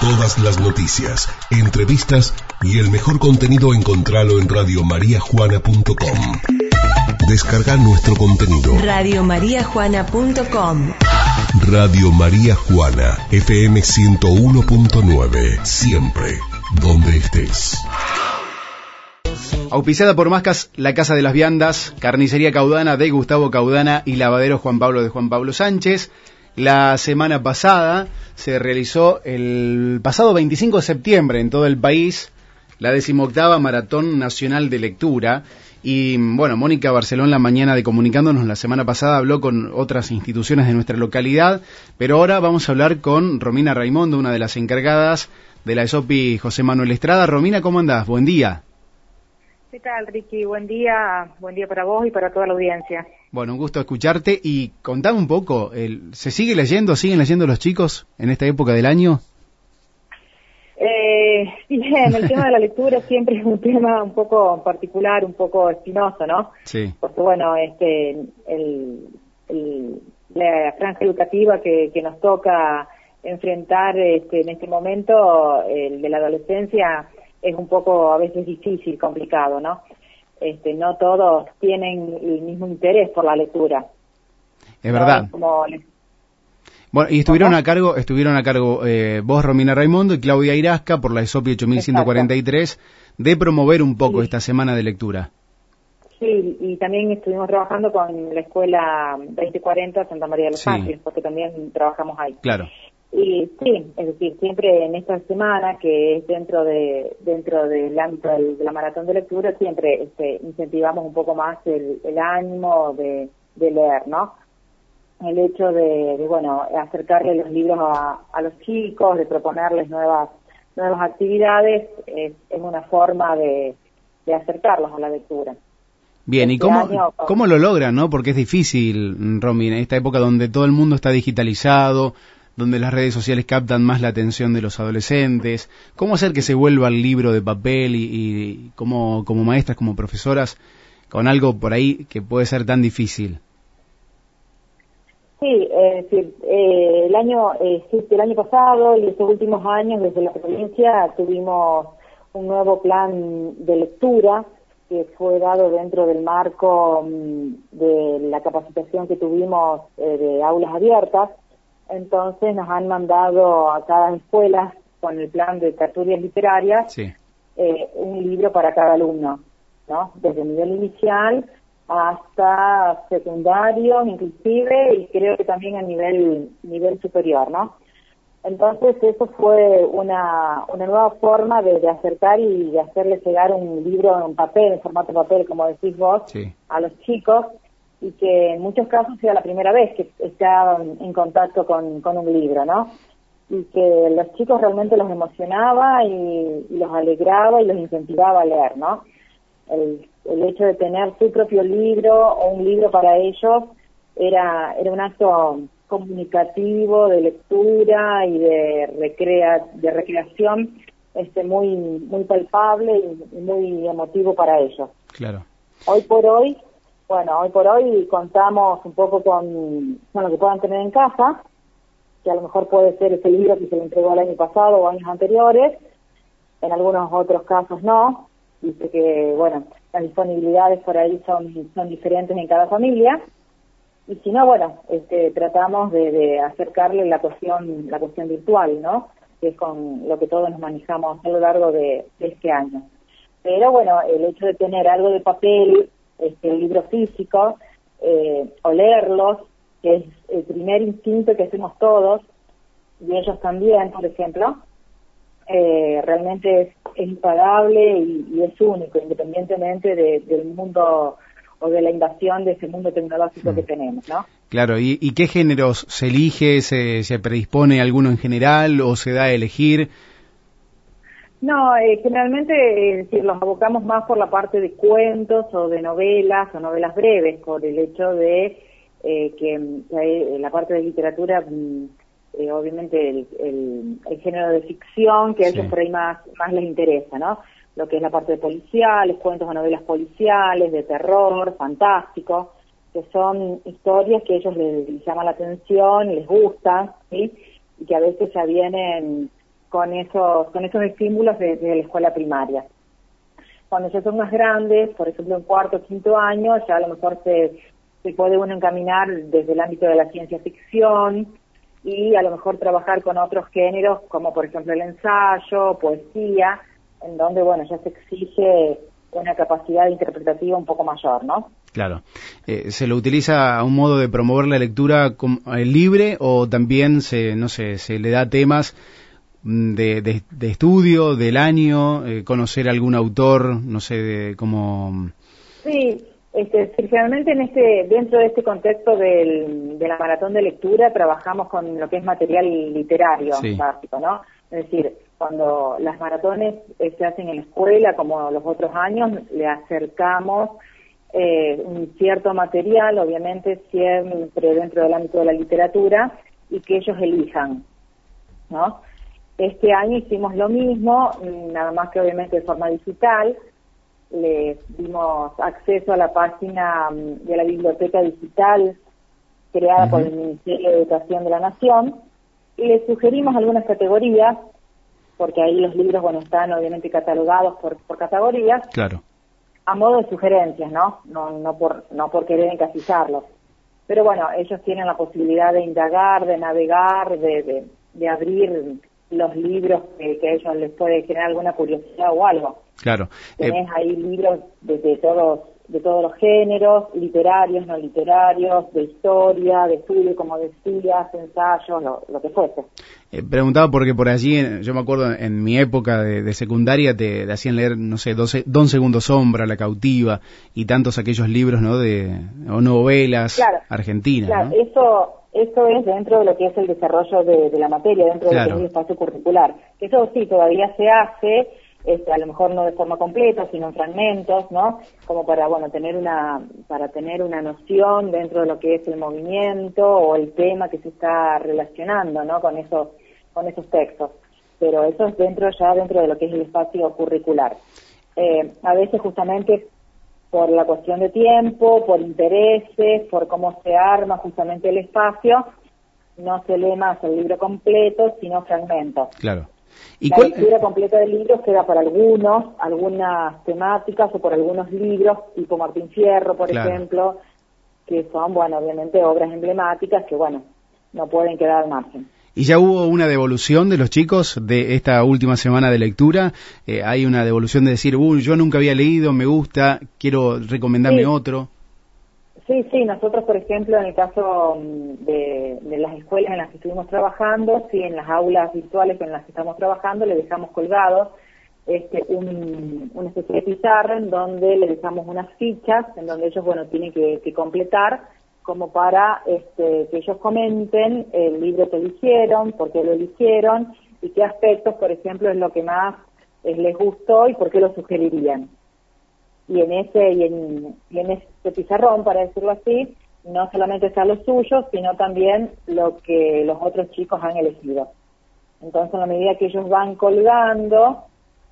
Todas las noticias, entrevistas y el mejor contenido encontralo en radiomariajuana.com. Descarga nuestro contenido. Radiomariajuana.com Radio María Juana, FM 101.9. Siempre, donde estés. Auspiciada por Mascas, la Casa de las Viandas, Carnicería Caudana de Gustavo Caudana y Lavadero Juan Pablo de Juan Pablo Sánchez. La semana pasada se realizó el pasado 25 de septiembre en todo el país la decimoctava Maratón Nacional de Lectura. Y bueno, Mónica Barcelón la mañana de comunicándonos la semana pasada habló con otras instituciones de nuestra localidad, pero ahora vamos a hablar con Romina Raimondo, una de las encargadas de la ESOPI José Manuel Estrada. Romina, ¿cómo andás? Buen día. ¿Qué tal, Ricky? Buen día, buen día para vos y para toda la audiencia. Bueno, un gusto escucharte y contame un poco, el, ¿se sigue leyendo, siguen leyendo los chicos en esta época del año? Eh, bien, el tema de la lectura siempre es un tema un poco particular, un poco espinoso, ¿no? Sí. Porque bueno, este, el, el, la franja educativa que, que nos toca enfrentar este, en este momento, el de la adolescencia, es un poco a veces difícil, complicado, ¿no? Este, no todos tienen el mismo interés por la lectura. Es verdad. Como bueno, y estuvieron a cargo, estuvieron a cargo eh, vos, Romina Raimondo, y Claudia Irasca, por la ESOPI 8143, de promover un poco Sí. esta semana de lectura. Sí, y también estuvimos trabajando con la escuela 2040 Santa María de los Sí. Ángeles, porque también trabajamos ahí. Claro. Y sí, es decir, siempre en esta semana que es dentro de dentro del ámbito del- de la maratón de lectura, siempre este, incentivamos un poco más el, el ánimo de, de leer, ¿no? El hecho de, de, bueno, acercarle los libros a, a los chicos, de proponerles nuevas nuevas actividades, es, es una forma de, de acercarlos a la lectura. Bien, ¿y Este cómo, cómo lo logran, no? Porque es difícil, Romy, en esta época donde todo el mundo está digitalizado, donde las redes sociales captan más la atención de los adolescentes. ¿Cómo hacer que se vuelva el libro de papel y, y como, como maestras, como profesoras, con algo por ahí que puede ser tan difícil? Sí, decir, eh, el año eh, el año pasado y estos últimos años desde la provincia tuvimos un nuevo plan de lectura que fue dado dentro del marco mm, de la capacitación que tuvimos eh, de aulas abiertas. Entonces nos han mandado a cada escuela con el plan de tertulias literarias Sí. eh, un libro para cada alumno, ¿no? Desde el nivel inicial hasta secundario, inclusive, y creo que también a nivel nivel superior, ¿no? Entonces eso fue una, una nueva forma de, de acercar y de hacerle llegar un libro en papel, en formato papel, como decís vos, Sí. a los chicos y que en muchos casos sea la primera vez que estaban en contacto con, con un libro, ¿no? Y que los chicos realmente los emocionaba y, y los alegraba y los incentivaba a leer, ¿no? El, el hecho de tener su propio libro o un libro para ellos era, era un acto comunicativo de lectura y de recrea, de recreación este muy muy palpable y, y muy emotivo para ellos. Claro. Hoy por hoy, bueno, hoy por hoy contamos un poco con, con lo que puedan tener en casa, que a lo mejor puede ser ese libro que se le entregó el año pasado o años anteriores, en algunos otros casos no, dice que, bueno, las disponibilidades por ahí son, son diferentes en cada familia, y si no, bueno, este, tratamos de, de acercarle la cuestión, la cuestión virtual, ¿no? Que es con lo que todos nos manejamos a lo largo de, de este año. Pero bueno, el hecho de tener algo de papel, este, el libro físico, eh, o leerlos, que es el primer instinto que hacemos todos, y ellos también, por ejemplo, eh, realmente es, es impagable y, y es único, independientemente de- del mundo o de la invasión de ese mundo tecnológico que tenemos, ¿no? Claro, ¿y, y qué géneros se elige? ¿Se, ¿Se predispone alguno en general o se da a elegir? No, eh, generalmente decir, los abocamos más por la parte de cuentos o de novelas o novelas breves, por el hecho de eh, que mm, eh, la parte de literatura, mm, eh, obviamente el, el- el género de ficción que a ellos Sí. por ahí más, más les interesa, ¿no? Lo que es la parte de policiales, cuentos o novelas policiales, de terror, fantástico, que son historias que a ellos les, les llaman la atención, les gustan, ¿sí? Y que a veces ya vienen con esos, con esos estímulos desde la escuela primaria. Cuando ya son más grandes, por ejemplo en cuarto o quinto año, ya a lo mejor se, se puede uno encaminar desde el ámbito de la ciencia ficción y a lo mejor trabajar con otros géneros como por ejemplo el ensayo, poesía, en donde bueno ya se exige una capacidad interpretativa un poco mayor, ¿no? Claro. Eh, ¿Se lo utiliza a un modo de promover la lectura eh, libre o también se, no sé, se le da temas de, de, estudio del año, eh, conocer algún autor, no sé, de, como... Sí, este, generalmente en este, dentro de este contexto del, de la maratón de lectura trabajamos con lo que es material literario básico, ¿no? Es decir, cuando las maratones eh, se hacen en la escuela, como los otros años, le acercamos eh, un cierto material, obviamente siempre dentro del ámbito de la literatura, y que ellos elijan, ¿no? Este año hicimos lo mismo, nada más que obviamente de forma digital, les dimos acceso a la página mm, de la biblioteca digital creada por el Ministerio de Educación de la Nación y les sugerimos algunas categorías porque ahí los libros, bueno, están obviamente catalogados por, por categorías. Claro. A modo de sugerencias, ¿no? No, no, por, no por querer encasillarlos. Pero bueno, ellos tienen la posibilidad de indagar, de navegar, de, de, abrir los libros que, que, a ellos les puede generar alguna curiosidad o algo. Claro. Tenés ahí libros de, de todos de todos los géneros, literarios, no literarios, de historia, de estudio, como decías, ensayos, lo, que fuese. Eh, preguntaba porque por allí, yo me acuerdo en mi época de, secundaria, te, hacían leer, no sé, Don Segundo Sombra, La Cautiva, y tantos aquellos libros, ¿no?, de, o novelas argentinas. Claro, eso, eso es dentro de lo que es el desarrollo de, la materia, dentro del espacio curricular. Eso sí, todavía se hace, este, a lo mejor no de forma completa, sino en fragmentos, ¿no? Como para, bueno, tener una, para tener una noción dentro de lo que es el movimiento o el tema que se está relacionando, ¿no? Con esos, con esos textos. Pero eso es dentro, ya dentro de lo que es el espacio curricular. Eh, a veces justamente por la cuestión de tiempo, por intereses, por cómo se arma justamente el espacio, no se lee más el libro completo, sino fragmentos. Claro. ¿Y la lectura completa del libro queda para algunos, algunas temáticas o por algunos libros, tipo Martín Fierro, por ejemplo, que son, bueno, obviamente obras emblemáticas que, bueno, no pueden quedar al margen. ¿Y ya hubo una devolución de los chicos de esta última semana de lectura? Eh, ¿Hay una devolución de decir, uy, yo nunca había leído, me gusta, quiero recomendarme otro? Sí, sí, nosotros, por ejemplo, en el caso mm, de, las escuelas en las que estuvimos trabajando, sí, en las aulas virtuales en las que estamos trabajando, le dejamos colgado este, un, una especie de pizarra en donde le dejamos unas fichas, en donde ellos, bueno, tienen que, completar como para este, que ellos comenten el libro que eligieron, por qué lo eligieron y qué aspectos, por ejemplo, es lo que más les gustó y por qué lo sugerirían y en ese y en, en ese pizarrón, para decirlo así, no solamente está lo suyo, sino también lo que los otros chicos han elegido. Entonces, a la medida que ellos van colgando,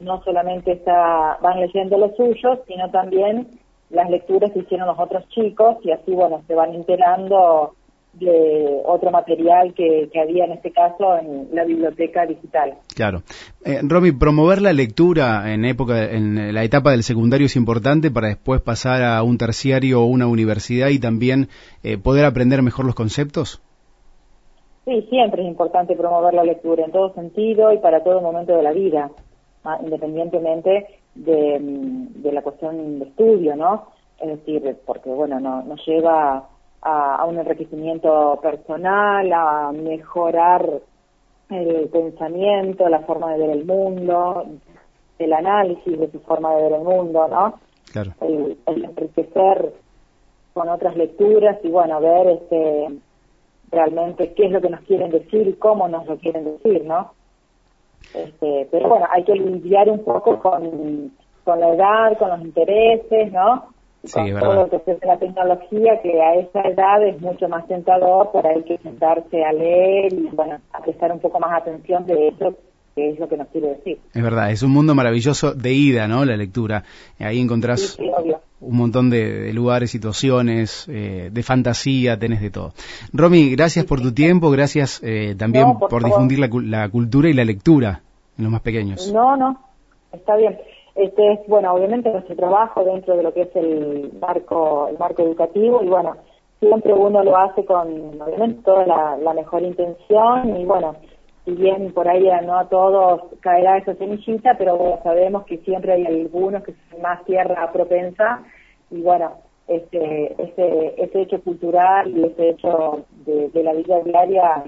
no solamente está, van leyendo lo suyo, sino también las lecturas que hicieron los otros chicos y así, bueno, se van enterando de otro material que, había en este caso en la biblioteca digital. Claro. Eh, Romy, promover la lectura en época, en la etapa del secundario es importante para después pasar a un terciario o una universidad y también eh, poder aprender mejor los conceptos. Sí, siempre es importante promover la lectura en todo sentido y para todo momento de la vida, independientemente de, de la cuestión de estudio, ¿no? Es decir, porque bueno, no, nos lleva a, un enriquecimiento personal, a mejorar el pensamiento, la forma de ver el mundo, el análisis de su forma de ver el mundo, ¿no? Claro. El, enriquecer con otras lecturas y bueno, ver este realmente qué es lo que nos quieren decir y cómo nos lo quieren decir, ¿no? Este, pero bueno, hay que lidiar un poco con, con la edad, con los intereses, ¿no? Sí, con todo lo que es la tecnología, que a esa edad es mucho más tentador, para hay que sentarse a leer y, bueno, a prestar un poco más atención de eso que es lo que nos quiere decir. Es verdad, es un mundo maravilloso de ida, ¿no? La lectura. Ahí encontrás un montón de, lugares, situaciones, eh, de fantasía, tenés de todo. Romy, gracias por tu tiempo, gracias eh, también por, difundir la cultura y la lectura. en los más pequeños. No, no, está bien. Este es, bueno, obviamente nuestro trabajo dentro de lo que es el marco, el marco educativo y bueno, siempre uno lo hace con, obviamente, toda la, mejor intención y bueno, si bien por ahí no a todos caerá esa semillita, pero bueno, sabemos que siempre hay algunos que son más tierra propensa y bueno, este, este, este hecho cultural y este hecho de, la vida diaria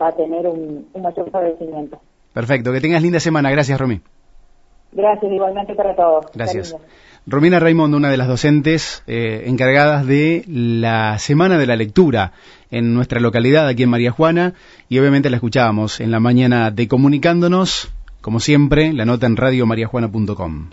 va a tener un, un mayor favorecimiento. Perfecto, que tengas linda semana. Gracias, Romy. Gracias, igualmente para todos. Gracias. Romina Raymond, una de las docentes eh, encargadas de la Semana de la Lectura en nuestra localidad, aquí en María Juana, y obviamente la escuchábamos en la mañana de Comunicándonos, como siempre, la nota en radiomariajuana.com.